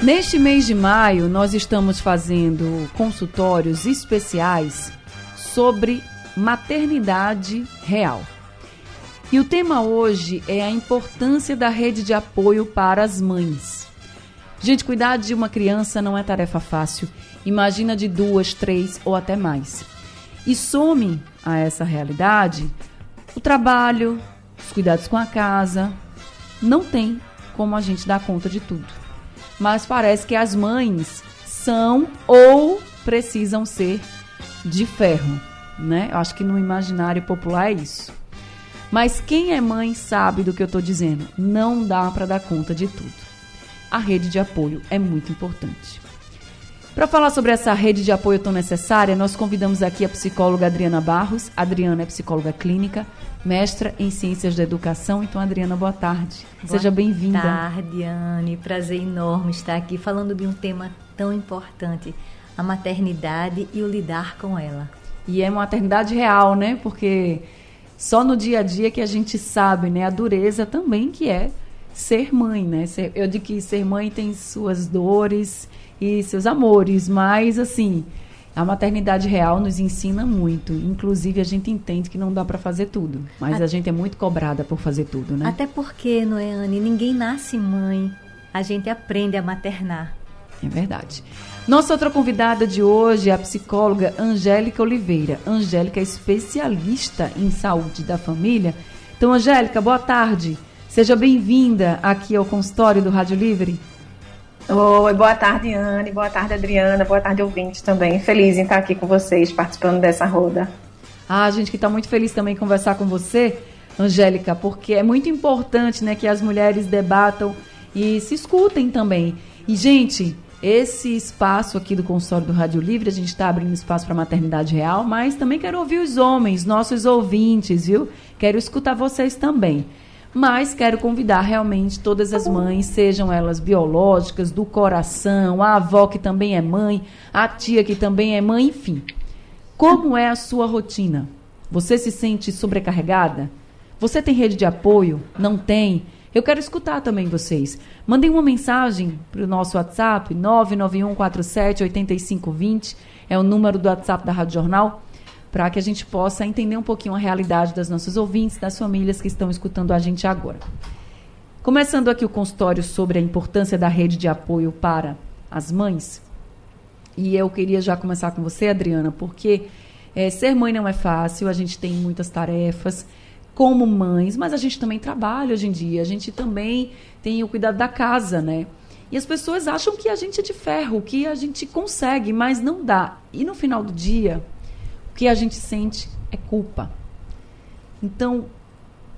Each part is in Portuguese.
Neste mês de maio, nós estamos fazendo consultórios especiais sobre maternidade real. E o tema hoje é a importância da rede de apoio para as mães. Gente, cuidar de uma criança não é tarefa fácil. Imagina de duas, três ou até mais. E some a essa realidade o trabalho, os cuidados com a casa. Não tem como a gente dar conta de tudo. Mas parece que as mães são ou precisam ser de ferro, né? Eu acho que no imaginário popular é isso. Mas quem é mãe sabe do que eu estou dizendo. Não dá para dar conta de tudo. A rede de apoio é muito importante. Para falar sobre essa rede de apoio tão necessária, nós convidamos aqui a psicóloga Adriana Barros. Adriana é psicóloga clínica, mestra em ciências da educação. Então, Adriana, boa tarde. Boa Seja bem-vinda. Boa tarde, Anne. Prazer enorme estar aqui falando de um tema tão importante, a maternidade e o lidar com ela. E é uma maternidade real, né? Porque só no dia a dia que a gente sabe, né, a dureza também que é ser mãe, né? Eu digo que ser mãe tem suas dores, e seus amores, mas assim, a maternidade real nos ensina muito. Inclusive, a gente entende que não dá para fazer tudo, mas a... a gente é muito cobrada por fazer tudo, né? Até porque, não é, Anne? Ninguém nasce mãe. A gente aprende a maternar. É verdade. Nossa outra convidada de hoje é a psicóloga Angélica Oliveira. Angélica é especialista em saúde da família. Então, Angélica, boa tarde. Seja bem-vinda aqui ao consultório do Rádio Livre. Oi, boa tarde, Anne. Boa tarde, Adriana. Boa tarde, ouvintes também. Feliz em estar aqui com vocês, participando dessa roda. Ah, gente, que está muito feliz também em conversar com você, Angélica, porque é muito importante né, que as mulheres debatam e se escutem também. E, gente, esse espaço aqui do consultório do Rádio Livre, a gente está abrindo espaço para maternidade real, mas também quero ouvir os homens, nossos ouvintes, viu? Quero escutar vocês também. Mas quero convidar realmente todas as mães, sejam elas biológicas, do coração, a avó que também é mãe, a tia que também é mãe, enfim. Como é a sua rotina? Você se sente sobrecarregada? Você tem rede de apoio? Não tem? Eu quero escutar também vocês. Mandem uma mensagem para o nosso WhatsApp, 991478520, é o número do WhatsApp da Rádio Jornal para que a gente possa entender um pouquinho a realidade das nossas ouvintes, das famílias que estão escutando a gente agora. Começando aqui o consultório sobre a importância da rede de apoio para as mães. E eu queria já começar com você, Adriana, porque é, ser mãe não é fácil, a gente tem muitas tarefas como mães, mas a gente também trabalha hoje em dia, a gente também tem o cuidado da casa, né? E as pessoas acham que a gente é de ferro, que a gente consegue, mas não dá. E no final do dia, que a gente sente é culpa. Então,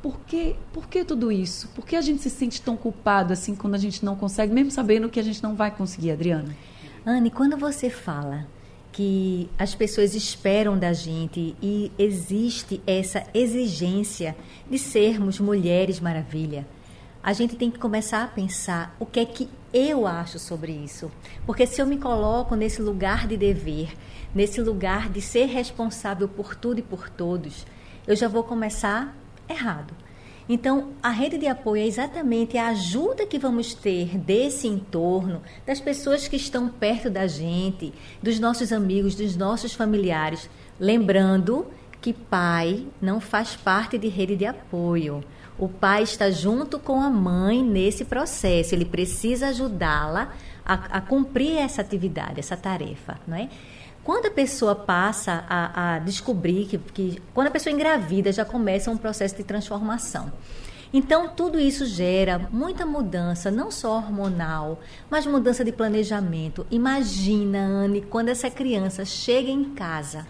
por que, por que tudo isso? Por que a gente se sente tão culpado assim quando a gente não consegue, mesmo sabendo que a gente não vai conseguir, Adriana? Anne, quando você fala que as pessoas esperam da gente e existe essa exigência de sermos mulheres maravilha, a gente tem que começar a pensar o que é que eu acho sobre isso. Porque se eu me coloco nesse lugar de dever, nesse lugar de ser responsável por tudo e por todos, eu já vou começar errado. Então, a rede de apoio é exatamente a ajuda que vamos ter desse entorno, das pessoas que estão perto da gente, dos nossos amigos, dos nossos familiares. Lembrando que pai não faz parte de rede de apoio. O pai está junto com a mãe nesse processo, ele precisa ajudá-la a, a, cumprir essa atividade, essa tarefa, não é? Quando a pessoa passa a, a descobrir que, que, quando a pessoa engravida, já começa um processo de transformação. Então, tudo isso gera muita mudança, não só hormonal, mas mudança de planejamento. Imagina, Anne, quando essa criança chega em casa,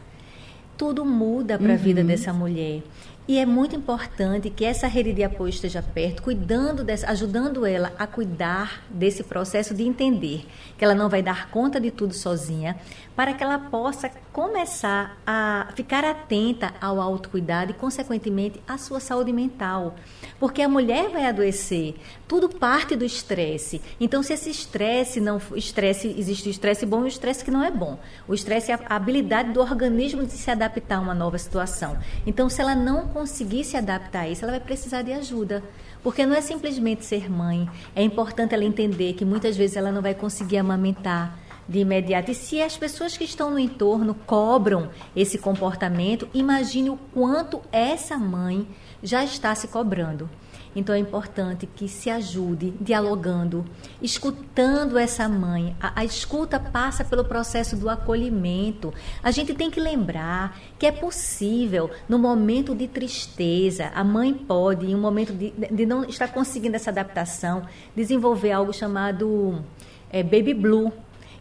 tudo muda para a uhum. vida dessa mulher. E é muito importante que essa rede de apoio esteja perto, cuidando dessa, ajudando ela a cuidar desse processo de entender que ela não vai dar conta de tudo sozinha, para que ela possa começar a ficar atenta ao autocuidado e, consequentemente, à sua saúde mental. Porque a mulher vai adoecer, tudo parte do estresse. Então, se esse estresse não estresse, existe o estresse bom e o estresse que não é bom. O estresse é a habilidade do organismo de se adaptar a uma nova situação. Então, se ela não conseguir se adaptar a isso, ela vai precisar de ajuda. Porque não é simplesmente ser mãe. É importante ela entender que muitas vezes ela não vai conseguir amamentar de imediato. E se as pessoas que estão no entorno cobram esse comportamento, imagine o quanto essa mãe já está se cobrando. Então é importante que se ajude dialogando, escutando essa mãe. A, a, escuta passa pelo processo do acolhimento. A gente tem que lembrar que é possível, no momento de tristeza, a mãe pode, em um momento de, de não estar conseguindo essa adaptação, desenvolver algo chamado é, baby blue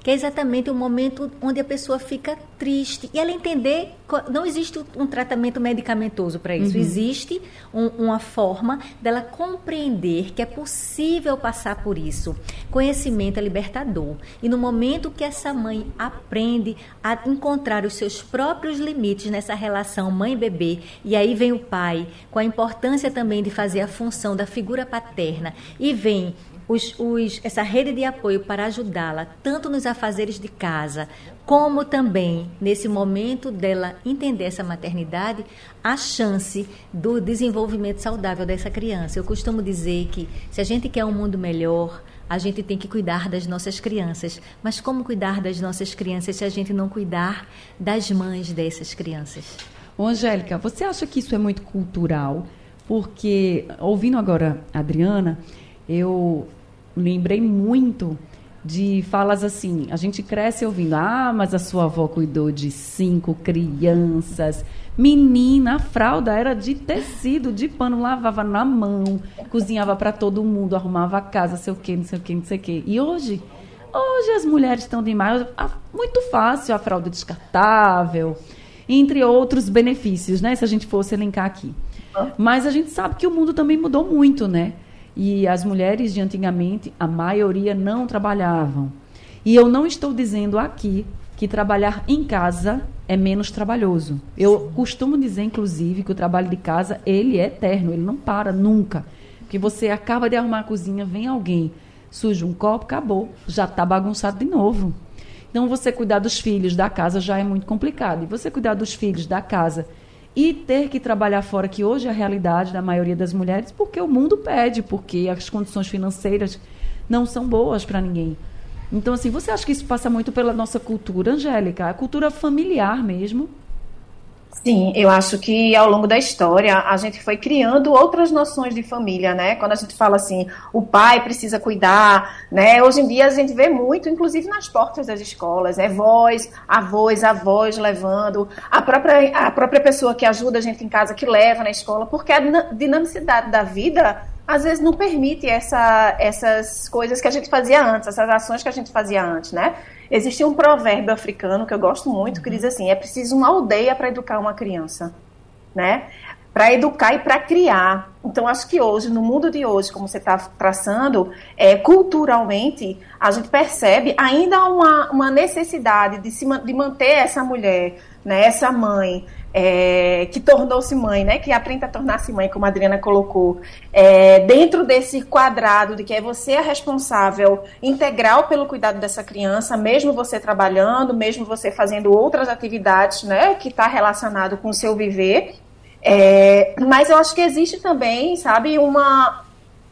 que é exatamente o momento onde a pessoa fica triste. E ela entender, não existe um tratamento medicamentoso para isso, uhum. existe um, uma forma dela compreender que é possível passar por isso. Conhecimento é libertador. E no momento que essa mãe aprende a encontrar os seus próprios limites nessa relação mãe-bebê, e aí vem o pai, com a importância também de fazer a função da figura paterna, e vem os, os, essa rede de apoio para ajudá-la, tanto nos afazeres de casa, como também nesse momento dela entender essa maternidade, a chance do desenvolvimento saudável dessa criança. Eu costumo dizer que se a gente quer um mundo melhor, a gente tem que cuidar das nossas crianças. Mas como cuidar das nossas crianças se a gente não cuidar das mães dessas crianças? Ô, Angélica, você acha que isso é muito cultural? Porque, ouvindo agora a Adriana, eu lembrei muito de falas assim. A gente cresce ouvindo: ah, mas a sua avó cuidou de cinco crianças. Menina, a fralda era de tecido, de pano, lavava na mão, cozinhava para todo mundo, arrumava a casa, sei o quê, não sei o quê, não sei o quê. E hoje, hoje as mulheres estão demais, muito fácil a fralda descartável, entre outros benefícios, né? Se a gente fosse elencar aqui. Mas a gente sabe que o mundo também mudou muito, né? E as mulheres de antigamente, a maioria não trabalhavam. E eu não estou dizendo aqui que trabalhar em casa é menos trabalhoso. Eu Sim. costumo dizer, inclusive, que o trabalho de casa ele é eterno, ele não para nunca. Porque você acaba de arrumar a cozinha, vem alguém, suja um copo, acabou, já está bagunçado de novo. Então, você cuidar dos filhos da casa já é muito complicado. E você cuidar dos filhos da casa e ter que trabalhar fora, que hoje é a realidade da maioria das mulheres, porque o mundo pede, porque as condições financeiras não são boas para ninguém. Então, assim, você acha que isso passa muito pela nossa cultura, Angélica? A cultura familiar mesmo? Sim, eu acho que ao longo da história a gente foi criando outras noções de família, né? Quando a gente fala assim, o pai precisa cuidar, né? Hoje em dia a gente vê muito, inclusive nas portas das escolas, é voz, avós, avós levando, a própria, a própria pessoa que ajuda a gente em casa que leva na escola, porque a dinamicidade da vida às vezes não permite essa, essas coisas que a gente fazia antes, essas ações que a gente fazia antes, né? Existe um provérbio africano que eu gosto muito que diz assim: é preciso uma aldeia para educar uma criança, né? Para educar e para criar. Então, acho que hoje, no mundo de hoje, como você está traçando, é, culturalmente, a gente percebe ainda uma, uma necessidade de, se, de manter essa mulher, né, essa mãe, é, que tornou-se mãe, né? Que aprende a tornar-se mãe, como a Adriana colocou, é, dentro desse quadrado de que é você a responsável integral pelo cuidado dessa criança, mesmo você trabalhando, mesmo você fazendo outras atividades, né? Que está relacionado com o seu viver. É, mas eu acho que existe também, sabe, uma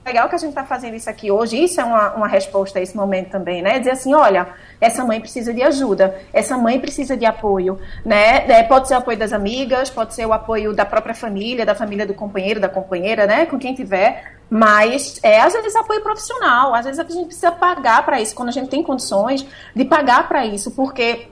legal que a gente está fazendo isso aqui hoje, isso é uma, uma resposta a esse momento também, né? Dizer assim, olha, essa mãe precisa de ajuda, essa mãe precisa de apoio, né? É, pode ser o apoio das amigas, pode ser o apoio da própria família, da família do companheiro, da companheira, né? Com quem tiver, mas é às vezes apoio profissional, às vezes a gente precisa pagar para isso, quando a gente tem condições de pagar para isso, porque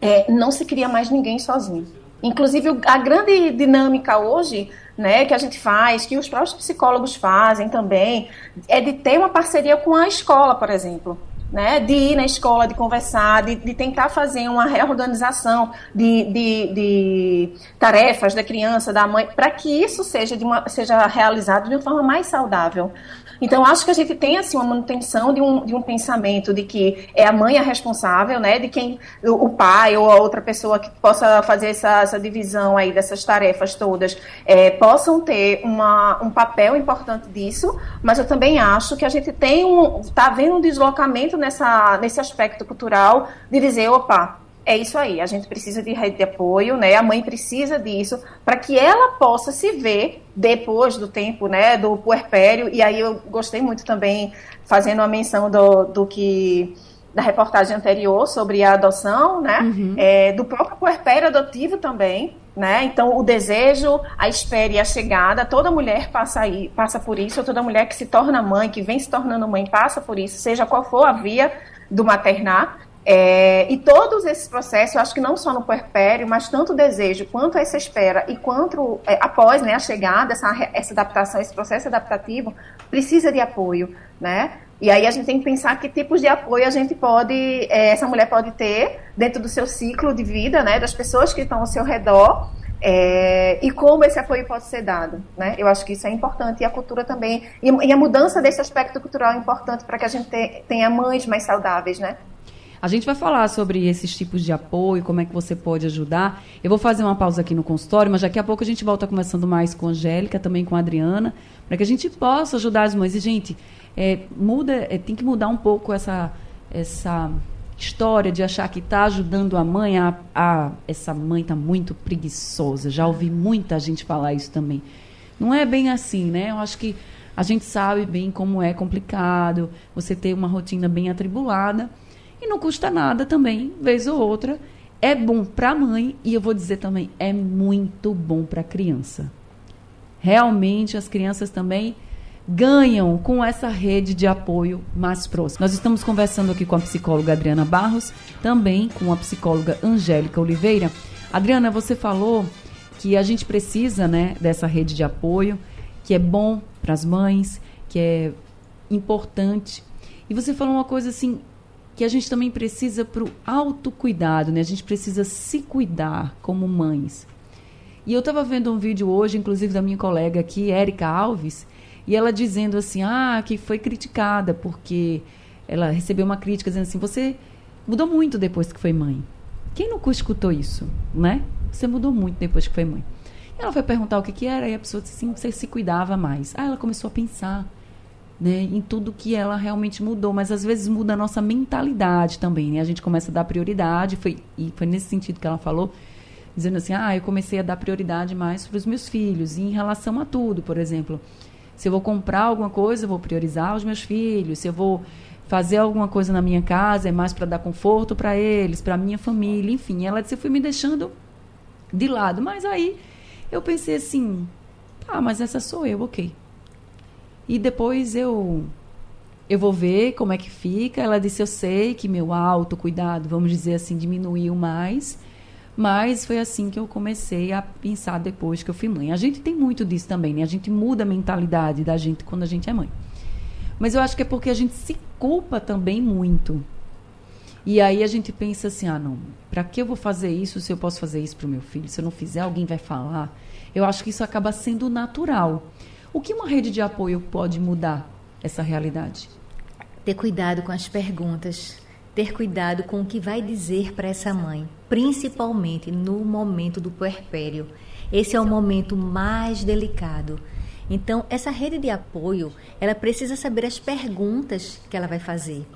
é, não se cria mais ninguém sozinho. Inclusive, a grande dinâmica hoje né, que a gente faz, que os próprios psicólogos fazem também, é de ter uma parceria com a escola, por exemplo. né, de ir na escola, de conversar, de, de tentar fazer uma reorganização de, de, de, tarefas da criança, da mãe, para que isso seja, de uma, seja realizado de uma forma mais saudável. Então, acho que a gente tem assim uma manutenção de um, de um pensamento de que é a mãe a responsável, né? De quem o, pai ou a outra pessoa que possa fazer essa, essa divisão aí dessas tarefas todas é, possam ter uma, um papel importante disso, mas eu também acho que a gente tem um. está havendo um deslocamento nessa, nesse aspecto cultural de dizer, opa, é isso aí, a gente precisa de rede de apoio, né? A mãe precisa disso para que ela possa se ver depois do tempo, né, do puerpério. E aí eu gostei muito também fazendo a menção do, do que da reportagem anterior sobre a adoção, né? Uhum. É, do próprio puerpério adotivo também, né? Então o desejo, a espera e a chegada, toda mulher passa aí, passa por isso, toda mulher que se torna mãe, que vem se tornando mãe, passa por isso, seja qual for a via do maternar. É, e todos esses processos, eu acho que não só no puerpério, mas tanto o desejo quanto essa espera e quanto é, após né, a chegada, essa, essa adaptação, esse processo adaptativo, precisa de apoio, né? E aí a gente tem que pensar que tipos de apoio a gente pode, é, essa mulher pode ter dentro do seu ciclo de vida, né? Das pessoas que estão ao seu redor. É, e como esse apoio pode ser dado, né? Eu acho que isso é importante e a cultura também e, e a mudança desse aspecto cultural é importante para que a gente te, tenha mães mais saudáveis, né? A gente vai falar sobre esses tipos de apoio, como é que você pode ajudar. Eu vou fazer uma pausa aqui no consultório, mas daqui a pouco a gente volta conversando mais com a Angélica, também com a Adriana, para que a gente possa ajudar as mães. E, gente, é, muda, é, tem que mudar um pouco essa, essa história de achar que está ajudando a mãe. A, a essa mãe está muito preguiçosa. Já ouvi muita gente falar isso também. Não é bem assim, né? Eu acho que a gente sabe bem como é complicado você ter uma rotina bem atribulada. Não custa nada também, vez ou outra. É bom para a mãe e eu vou dizer também, é muito bom para a criança. Realmente as crianças também ganham com essa rede de apoio mais próxima. Nós estamos conversando aqui com a psicóloga Adriana Barros, também com a psicóloga Angélica Oliveira. Adriana, você falou que a gente precisa, né, dessa rede de apoio, que é bom para as mães, que é importante. E você falou uma coisa assim que a gente também precisa para o autocuidado, né? A gente precisa se cuidar como mães. E eu estava vendo um vídeo hoje, inclusive da minha colega aqui, Érica Alves, e ela dizendo assim, ah, que foi criticada porque ela recebeu uma crítica dizendo assim, você mudou muito depois que foi mãe. Quem nunca escutou isso, né? Você mudou muito depois que foi mãe. Ela foi perguntar o que, que era e a pessoa disse assim, você se cuidava mais. Ah, ela começou a pensar né, em tudo que ela realmente mudou, mas às vezes muda a nossa mentalidade também, né? A gente começa a dar prioridade, foi, e foi nesse sentido que ela falou, dizendo assim, ah, eu comecei a dar prioridade mais para os meus filhos, e em relação a tudo, por exemplo, se eu vou comprar alguma coisa, eu vou priorizar os meus filhos, se eu vou fazer alguma coisa na minha casa, é mais para dar conforto para eles, para minha família, enfim, ela disse, eu fui me deixando de lado, mas aí eu pensei assim, tá, mas essa sou eu, ok, e depois eu eu vou ver como é que fica. Ela disse: Eu sei que meu autocuidado, vamos dizer assim, diminuiu mais. Mas foi assim que eu comecei a pensar depois que eu fui mãe. A gente tem muito disso também, né? A gente muda a mentalidade da gente quando a gente é mãe. Mas eu acho que é porque a gente se culpa também muito. E aí a gente pensa assim: ah, não, para que eu vou fazer isso se eu posso fazer isso para o meu filho? Se eu não fizer, alguém vai falar. Eu acho que isso acaba sendo natural. O que uma rede de apoio pode mudar essa realidade? Ter cuidado com as perguntas, ter cuidado com o que vai dizer para essa mãe, principalmente no momento do puerpério. Esse é o momento mais delicado. Então, essa rede de apoio, ela precisa saber as perguntas que ela vai fazer.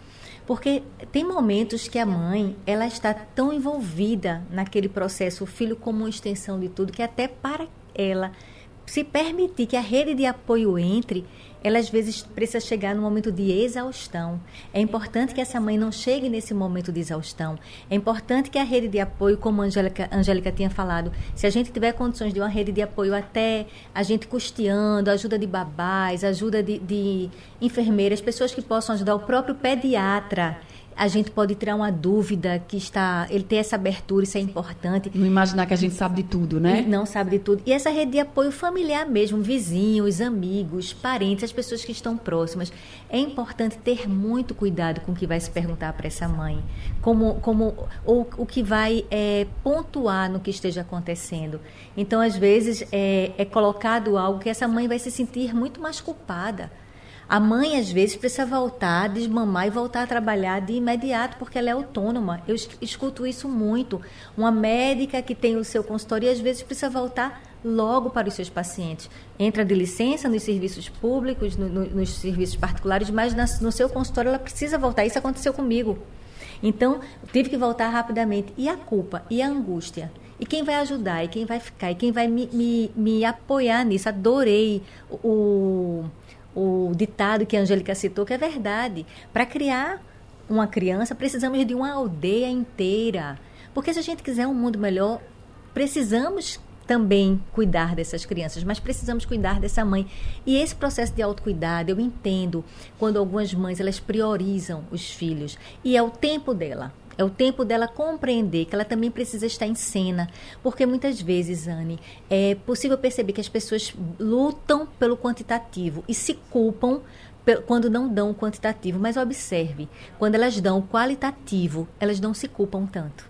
Porque tem momentos que a mãe, ela está tão envolvida naquele processo, o filho como uma extensão de tudo, que até para ela se permitir que a rede de apoio entre, ela às vezes precisa chegar no momento de exaustão. É importante que essa mãe não chegue nesse momento de exaustão. É importante que a rede de apoio, como a Angélica, Angélica tinha falado, se a gente tiver condições de uma rede de apoio até a gente custeando, ajuda de babás, ajuda de, de enfermeiras, pessoas que possam ajudar o próprio pediatra a gente pode tirar uma dúvida que está, ele tem essa abertura, isso é importante. Não imaginar que a gente sabe de tudo, né? Não sabe de tudo. E essa rede de apoio familiar mesmo, vizinhos, amigos, parentes, as pessoas que estão próximas. É importante ter muito cuidado com o que vai se perguntar para essa mãe, como, como ou o que vai é, pontuar no que esteja acontecendo. Então, às vezes, é, é colocado algo que essa mãe vai se sentir muito mais culpada a mãe, às vezes, precisa voltar, desmamar e voltar a trabalhar de imediato, porque ela é autônoma. Eu escuto isso muito. Uma médica que tem o seu consultório às vezes, precisa voltar logo para os seus pacientes. Entra de licença nos serviços públicos, no, no, nos serviços particulares, mas na, no seu consultório ela precisa voltar. Isso aconteceu comigo. Então, tive que voltar rapidamente. E a culpa? E a angústia? E quem vai ajudar? E quem vai ficar? E quem vai me, me, me apoiar nisso? Adorei o o ditado que a Angélica citou, que é verdade. Para criar uma criança, precisamos de uma aldeia inteira. Porque se a gente quiser um mundo melhor, precisamos também cuidar dessas crianças, mas precisamos cuidar dessa mãe. E esse processo de autocuidado, eu entendo quando algumas mães elas priorizam os filhos e é o tempo dela. É o tempo dela compreender que ela também precisa estar em cena. Porque muitas vezes, Anne, é possível perceber que as pessoas lutam pelo quantitativo e se culpam quando não dão o quantitativo. Mas observe, quando elas dão o qualitativo, elas não se culpam tanto.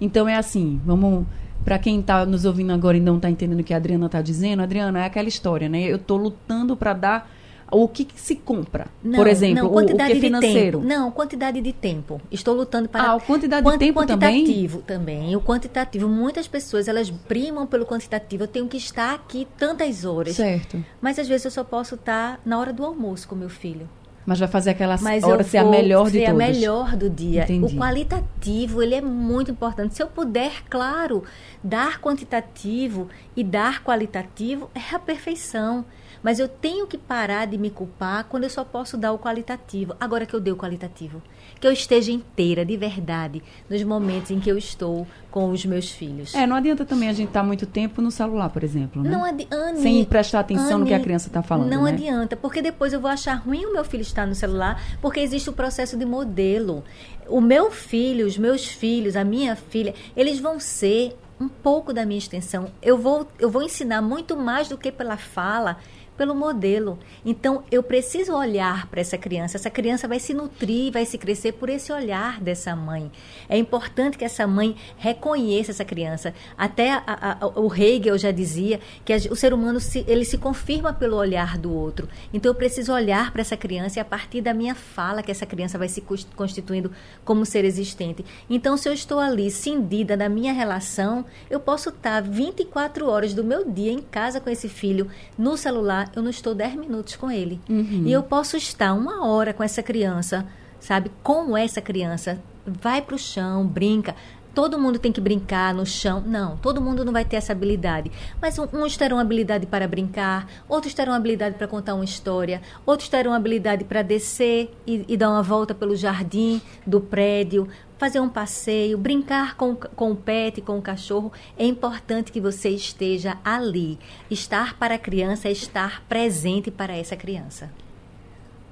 Então é assim, vamos para quem está nos ouvindo agora e não está entendendo o que a Adriana está dizendo, Adriana, é aquela história, né? Eu estou lutando para dar o que, que se compra? Não, Por exemplo, não, quantidade o, o que é financeiro? De tempo. Não, quantidade de tempo. Estou lutando para... Ah, quantidade de tempo quantitativo também? também. O quantitativo. Muitas pessoas, elas primam pelo quantitativo. Eu tenho que estar aqui tantas horas. Certo. Mas às vezes eu só posso estar na hora do almoço com meu filho. Mas vai fazer aquela Mas hora ser a melhor de todas. a melhor do dia. Entendi. O qualitativo, ele é muito importante. Se eu puder, claro, dar quantitativo e dar qualitativo, é a perfeição. Mas eu tenho que parar de me culpar quando eu só posso dar o qualitativo. Agora que eu dei o qualitativo. Que eu esteja inteira, de verdade, nos momentos em que eu estou com os meus filhos. É, não adianta também a gente estar tá muito tempo no celular, por exemplo, né? Não adianta. Sem prestar atenção no que a criança está falando, Não né? adianta, porque depois eu vou achar ruim o meu filho estar no celular, porque existe o processo de modelo. O meu filho, os meus filhos, a minha filha, eles vão ser um pouco da minha extensão. Eu vou, eu vou ensinar muito mais do que pela fala pelo modelo. Então, eu preciso olhar para essa criança. Essa criança vai se nutrir, vai se crescer por esse olhar dessa mãe. É importante que essa mãe reconheça essa criança. Até a, a, o Hegel já dizia que a, o ser humano se, ele se confirma pelo olhar do outro. Então, eu preciso olhar para essa criança e a partir da minha fala que essa criança vai se constituindo como ser existente. Então, se eu estou ali cindida da minha relação, eu posso estar 24 horas do meu dia em casa com esse filho, no celular, eu não estou 10 minutos com ele. Uhum. E eu posso estar uma hora com essa criança, sabe? Com essa criança. Vai para o chão, brinca. Todo mundo tem que brincar no chão. Não, todo mundo não vai ter essa habilidade. Mas uns terão habilidade para brincar, outros terão habilidade para contar uma história, outros terão habilidade para descer e, e, dar uma volta pelo jardim do prédio, fazer um passeio, brincar com, com o pet, com o cachorro, é importante que você esteja ali. Estar para a criança é estar presente para essa criança.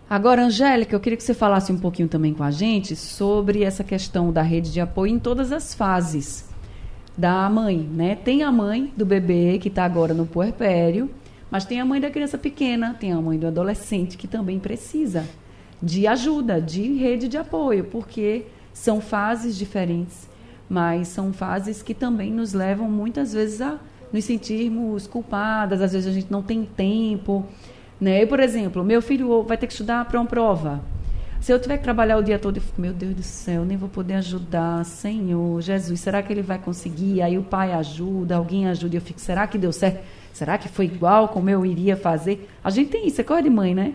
Agora, Angélica, eu queria que você falasse um pouquinho também com a gente sobre essa questão da rede de apoio em todas as fases da mãe, né? Tem a mãe do bebê que está agora no puerpério, mas tem a mãe da criança pequena, tem a mãe do adolescente que também precisa de ajuda, de rede de apoio, porque são fases diferentes, mas são fases que também nos levam muitas vezes a nos sentirmos culpadas, às vezes a gente não tem tempo. Né? Eu, por exemplo, meu filho vai ter que estudar para uma prova. Se eu tiver que trabalhar o dia todo, eu fico, meu Deus do céu, nem vou poder ajudar, Senhor, Jesus, será que ele vai conseguir? Aí o pai ajuda, alguém ajuda, eu fico, será que deu certo? Será que foi igual como eu iria fazer? A gente tem isso, é coisa de mãe, né?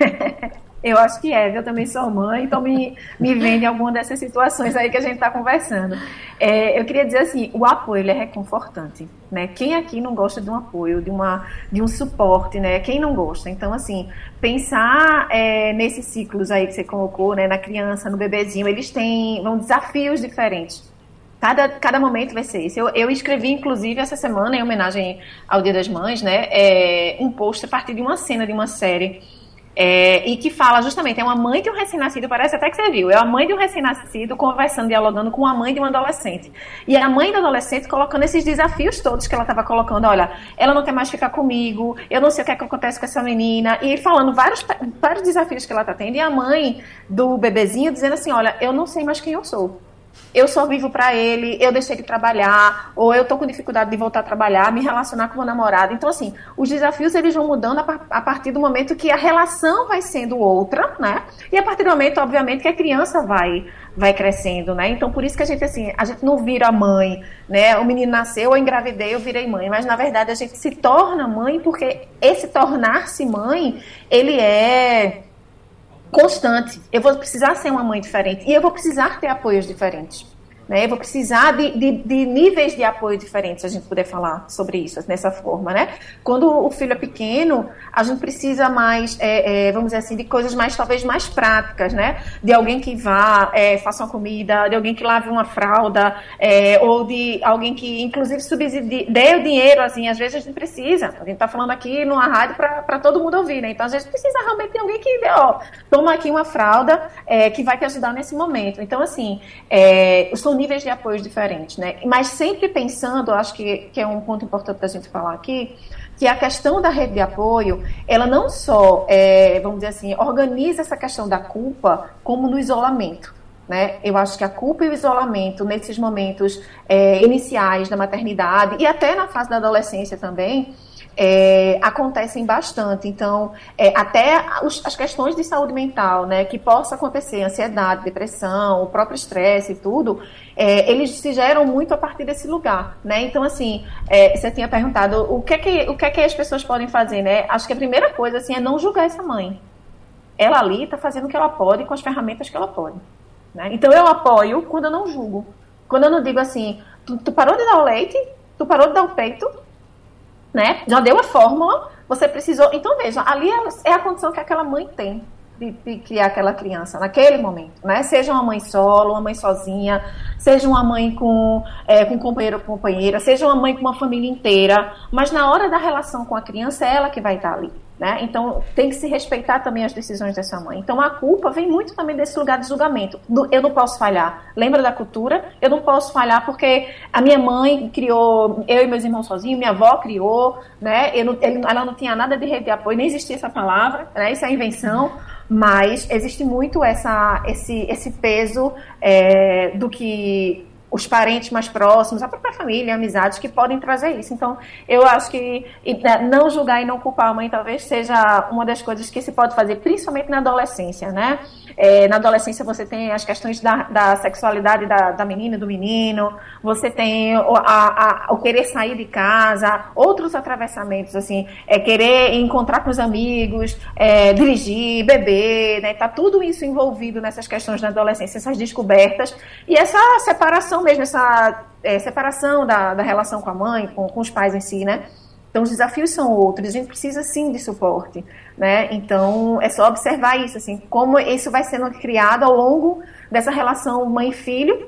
Eu acho que é, eu também sou mãe, então me, me vende alguma dessas situações aí que a gente está conversando. É, eu queria dizer assim, o apoio ele é reconfortante, né? Quem aqui não gosta de um apoio, de, uma, de um suporte, né? Quem não gosta? Então, assim, pensar é, nesses ciclos aí que você colocou, né? Na criança, no bebezinho, eles têm vão, desafios diferentes. Cada, cada momento vai ser isso. Eu, eu escrevi, inclusive, essa semana, em homenagem ao Dia das Mães, né? É, um post a partir de uma cena de uma série é, e que fala justamente, é uma mãe de um recém-nascido, parece até que você viu, é a mãe de um recém-nascido conversando, dialogando com a mãe de um adolescente. E a mãe do adolescente colocando esses desafios todos que ela estava colocando, olha, ela não quer mais ficar comigo, eu não sei o que, é que acontece com essa menina, e falando vários, vários desafios que ela está tendo, e a mãe do bebezinho dizendo assim, olha, eu não sei mais quem eu sou eu só vivo para ele, eu deixei de trabalhar, ou eu tô com dificuldade de voltar a trabalhar, me relacionar com meu namorado. Então, assim, os desafios eles vão mudando a partir do momento que a relação vai sendo outra, né? E a partir do momento, obviamente, que a criança vai vai crescendo, né? Então, por isso que a gente, assim, a gente não vira mãe, né? O menino nasceu, eu engravidei, eu virei mãe. Mas, na verdade, a gente se torna mãe porque esse tornar-se mãe, ele é constante. Eu vou precisar ser uma mãe diferente e eu vou precisar ter apoios diferentes. Né? Vou precisar de, de, de, níveis de apoio diferentes, se a gente puder falar sobre isso, dessa forma, né? Quando o filho é pequeno, a gente precisa mais, é, é, vamos dizer assim, de coisas mais, talvez, mais práticas, né? De alguém que vá, é, faça uma comida, de alguém que lave uma fralda, é, ou de alguém que, inclusive, subsidie, dê o dinheiro, assim, às vezes a gente precisa. A gente está falando aqui numa rádio para todo mundo ouvir, né? Então, às vezes precisa realmente de alguém que, ó, toma aqui uma fralda é, que vai te ajudar nesse momento. Então, assim, é, sou níveis de apoio diferentes, né? Mas sempre pensando, acho que, que é um ponto importante da gente falar aqui, que a questão da rede de apoio, ela não só, é, vamos dizer assim, organiza essa questão da culpa, como no isolamento. Né? Eu acho que a culpa e o isolamento nesses momentos é, iniciais da maternidade e até na fase da adolescência também, é, acontecem bastante. Então, é, até os, as questões de saúde mental, né, que possa acontecer, ansiedade, depressão, o próprio estresse e tudo, é, eles se geram muito a partir desse lugar, né? Então, assim, é, você tinha perguntado o que é que, o que é que as pessoas podem fazer, né? Acho que a primeira coisa, assim, é não julgar essa mãe. Ela ali está fazendo o que ela pode com as ferramentas que ela pode. Né? Então, eu apoio quando eu não julgo. Quando eu não digo assim, tu, tu parou de dar o leite, tu parou de dar o peito, né? Já deu a fórmula, você precisou. Então, veja, ali é, a condição que aquela mãe tem de, de, criar aquela criança naquele momento, né? Seja uma mãe solo, uma mãe sozinha, seja uma mãe com, é, com companheiro ou companheira, seja uma mãe com uma família inteira, mas na hora da relação com a criança é ela que vai estar ali. Né? Então, tem que se respeitar também as decisões dessa mãe. Então, a culpa vem muito também desse lugar de julgamento. Eu não posso falhar. Lembra da cultura? Eu não posso falhar porque a minha mãe criou, eu e meus irmãos sozinhos, minha avó criou, né? Não, ela não tinha nada de rede de apoio, nem existia essa palavra, né? Isso é invenção. Mas existe muito essa, esse, esse peso é, do que os parentes mais próximos, a própria família, amizades que podem trazer isso. Então, eu acho que né, não julgar e não culpar a mãe talvez seja uma das coisas que se pode fazer, principalmente na adolescência, né? É, na adolescência você tem as questões da, da sexualidade da, da menina e do menino, você tem o, a, a, o querer sair de casa, outros atravessamentos, assim, é querer encontrar com os amigos, é, dirigir, beber, né? Tá tudo isso envolvido nessas questões da adolescência, essas descobertas e essa separação mesmo, essa é, separação da, da relação com a mãe, com, com os pais em si, né? Então, os desafios são outros, a gente precisa sim de suporte, né? Então, é só observar isso, assim, como isso vai sendo criado ao longo dessa relação mãe-filho,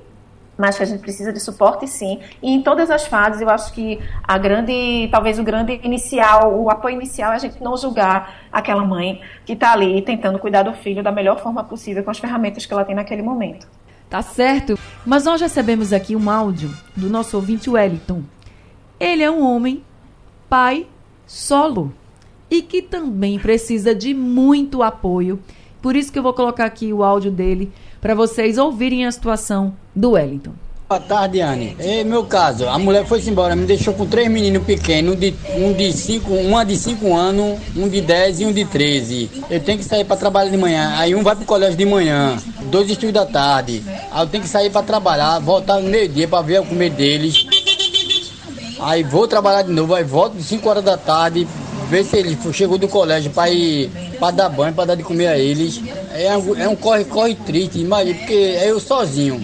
mas que a gente precisa de suporte sim. E em todas as fases, eu acho que a grande, talvez o grande inicial, o apoio inicial é a gente não julgar aquela mãe que está ali tentando cuidar do filho da melhor forma possível com as ferramentas que ela tem naquele momento. Tá certo? Mas nós recebemos aqui um áudio do nosso ouvinte Wellington. Ele é um homem pai solo e que também precisa de muito apoio. Por isso que eu vou colocar aqui o áudio dele para vocês ouvirem a situação do Wellington. Boa tarde, Anne. É meu caso, a mulher foi-se embora, me deixou com três meninos pequenos, um de, um de cinco, uma de 5 anos, um de 10 e um de 13. Eu tenho que sair para trabalhar de manhã, aí um vai pro colégio de manhã, dois estudos da tarde. Aí eu tenho que sair para trabalhar, voltar no meio-dia para ver o comer deles. Aí vou trabalhar de novo, aí volto de 5 horas da tarde, ver se ele chegou do colégio para ir para dar banho, para dar de comer a eles. É um, é um corre, corre triste, imagina, porque é eu sozinho.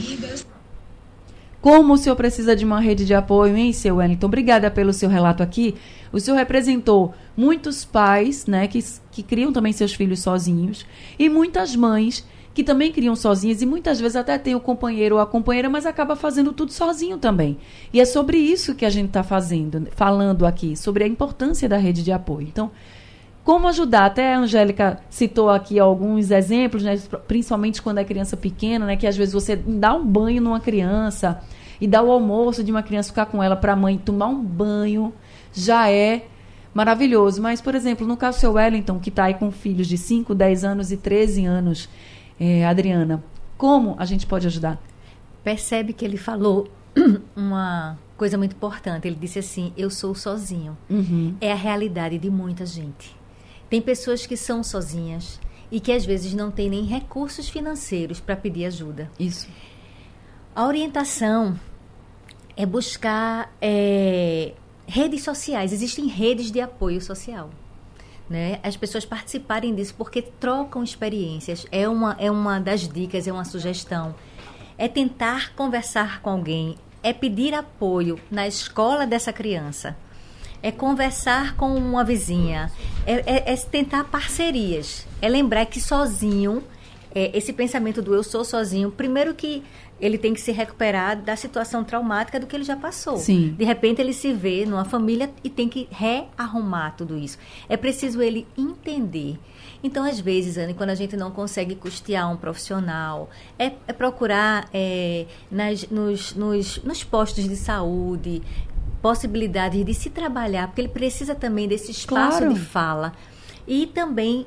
Como o senhor precisa de uma rede de apoio, hein, seu Wellington? Obrigada pelo seu relato aqui. O senhor representou muitos pais, né, que, que criam também seus filhos sozinhos, e muitas mães que também criam sozinhas e muitas vezes até tem o companheiro ou a companheira, mas acaba fazendo tudo sozinho também. E é sobre isso que a gente está fazendo, falando aqui, sobre a importância da rede de apoio. Então, como ajudar. Até a Angélica citou aqui alguns exemplos, né, principalmente quando é criança pequena, né, que às vezes você dá um banho numa criança e dá o almoço de uma criança ficar com ela para a mãe tomar um banho, já é maravilhoso. Mas, por exemplo, no caso do seu Wellington, que está aí com filhos de 5, 10 anos e 13 anos, é, Adriana, como a gente pode ajudar? Percebe que ele falou uma coisa muito importante. Ele disse assim: Eu sou sozinho. Uhum. É a realidade de muita gente. Tem pessoas que são sozinhas e que às vezes não têm nem recursos financeiros para pedir ajuda. Isso. A orientação é buscar é, redes sociais. Existem redes de apoio social. Né? As pessoas participarem disso porque trocam experiências. É uma, é uma das dicas, é uma sugestão. É tentar conversar com alguém, é pedir apoio na escola dessa criança, é conversar com uma vizinha, é, é, é tentar parcerias, é lembrar que sozinho, é, esse pensamento do eu sou sozinho, primeiro que ele tem que se recuperar da situação traumática do que ele já passou. Sim. De repente ele se vê numa família e tem que rearrumar tudo isso. É preciso ele entender. Então, às vezes, Anne, quando a gente não consegue custear um profissional, é, é procurar é, nas, nos, nos, nos postos de saúde possibilidades de se trabalhar, porque ele precisa também desse espaço claro. de fala. E também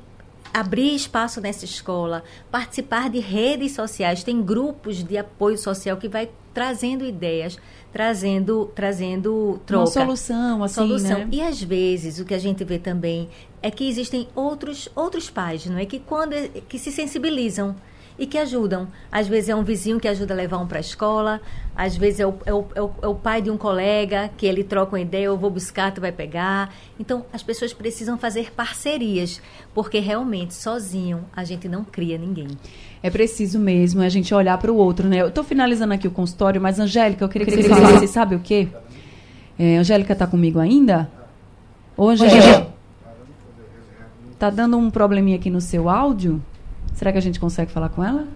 abrir espaço nessa escola, participar de redes sociais, tem grupos de apoio social que vai trazendo ideias, trazendo trazendo troca, uma solução, assim, solução. Né? E às vezes o que a gente vê também é que existem outros outros pais, não é que quando que se sensibilizam e que ajudam. Às vezes é um vizinho que ajuda a levar um para a escola, às vezes é o, é, o, é, o, é o, pai de um colega que ele troca uma ideia, eu vou buscar, tu vai pegar. Então, as pessoas precisam fazer parcerias, porque realmente, sozinho, a gente não cria ninguém. É preciso mesmo a gente olhar para o outro, né? Eu estou finalizando aqui o consultório, mas, Angélica, eu queria que você falasse, sabe o quê? É, Angélica está comigo ainda? Ô, Angélica, tá dando um probleminha aqui no seu áudio? Será que a gente consegue falar com ela?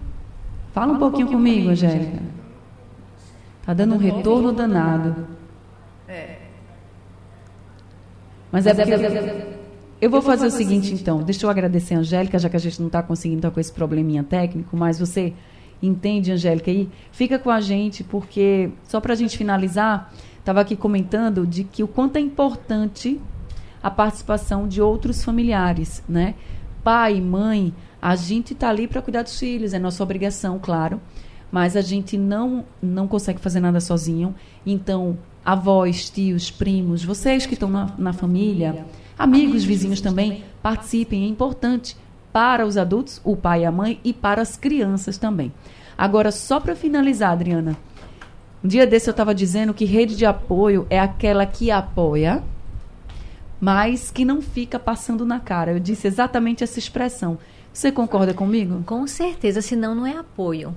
Fala um, Fala pouquinho, um pouquinho comigo, Angélica. Tá dando um retorno danado. É. Mas é porque. Eu vou fazer o seguinte, então. Deixa eu agradecer a Angélica, já que a gente não está conseguindo estar com esse probleminha técnico, mas você entende, Angélica, aí fica com a gente, porque, só para a gente finalizar, estava aqui comentando de que o quanto é importante a participação de outros familiares, né? Pai, mãe, a gente está ali para cuidar dos filhos, é nossa obrigação, claro, mas a gente não, não consegue fazer nada sozinho. Então, avós, tios, primos, vocês que estão na, na família, amigos, vizinhos também, participem, é importante para os adultos, o pai e a mãe, e para as crianças também. Agora, só para finalizar, Adriana, um dia desse eu estava dizendo que rede de apoio é aquela que apoia, mas que não fica passando na cara. Eu disse exatamente essa expressão. Você concorda comigo? Com certeza, senão não é apoio.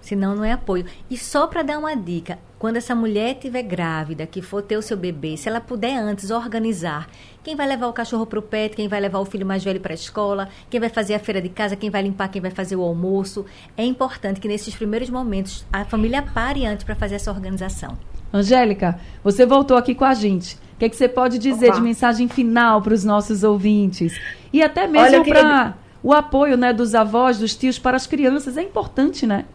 Senão não é apoio. E só para dar uma dica, quando essa mulher estiver grávida, que for ter o seu bebê, se ela puder antes organizar quem vai levar o cachorro para o pet, quem vai levar o filho mais velho para a escola, quem vai fazer a feira de casa, quem vai limpar, quem vai fazer o almoço, é importante que nesses primeiros momentos a família pare antes para fazer essa organização. Angélica, você voltou aqui com a gente. O que, é que você pode dizer Opa. de mensagem final para os nossos ouvintes? E até mesmo para o apoio né, dos avós, dos tios para as crianças é importante, né?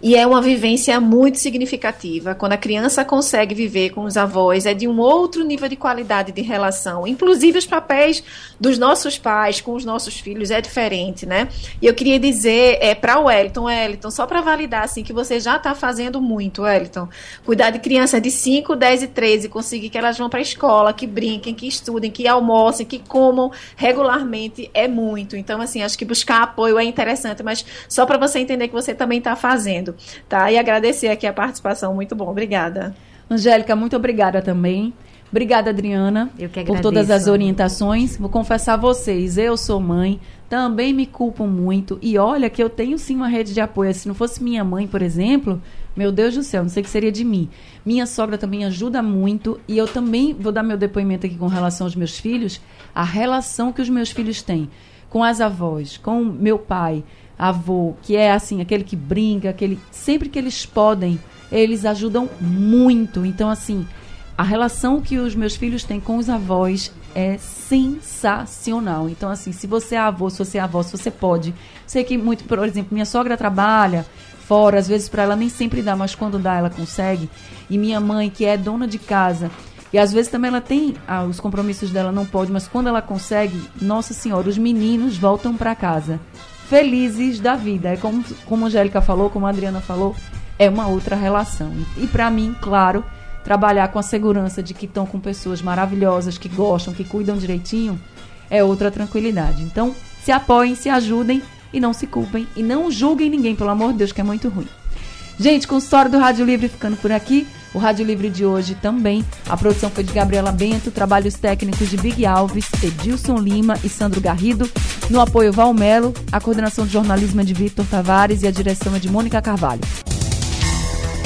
E é uma vivência muito significativa. Quando a criança consegue viver com os avós, é de um outro nível de qualidade de relação. Inclusive, os papéis dos nossos pais com os nossos filhos é diferente, né? E eu queria dizer é, para o Wellington, Wellington, só para validar assim, que você já está fazendo muito, Wellington. Cuidar de crianças de 5, 10 e 13, conseguir que elas vão para a escola, que brinquem, que estudem, que almocem, que comam regularmente é muito. Então, assim, acho que buscar apoio é interessante, mas só para você entender que você também está fazendo fazendo, tá? E agradecer aqui a participação, muito bom, obrigada. Angélica, muito obrigada também. Obrigada, Adriana, por todas as orientações. Vou confessar a vocês, eu sou mãe, também me culpo muito. E olha que eu tenho sim uma rede de apoio. Se não fosse minha mãe, por exemplo, meu Deus do céu, não sei o que seria de mim. Minha sogra também ajuda muito. E eu também vou dar meu depoimento aqui com relação aos meus filhos. A relação que os meus filhos têm com as avós, com meu pai, avô, que é assim, aquele que brinca, aquele sempre que eles podem, eles ajudam muito. Então assim, a relação que os meus filhos têm com os avós é sensacional. Então, assim, se você é avô, se você é avó, se você pode. Sei que muito, por exemplo, minha sogra trabalha fora, às vezes para ela nem sempre dá, mas quando dá ela consegue. E minha mãe, que é dona de casa, e às vezes também ela tem ah, os compromissos dela, não pode, mas quando ela consegue, nossa senhora, os meninos voltam para casa felizes da vida. É como, como a Angélica falou, como a Adriana falou, é uma outra relação. E, e para mim, claro, trabalhar com a segurança de que estão com pessoas maravilhosas, que gostam, que cuidam direitinho, é outra tranquilidade. Então, se apoiem, se ajudem e não se culpem e não julguem ninguém, pelo amor de Deus, que é muito ruim. Gente, com o história do Rádio Livre ficando por aqui. O Rádio Livre de hoje também. A produção foi de Gabriela Bento, trabalhos técnicos de Big Alves, Edilson Lima e Sandro Garrido. No apoio Valmelo, a coordenação de jornalismo é de Vitor Tavares e a direção é de Mônica Carvalho.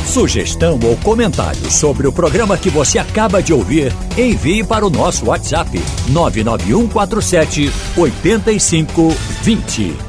Sugestão ou comentário sobre o programa que você acaba de ouvir, envie para o nosso WhatsApp 99147 8520.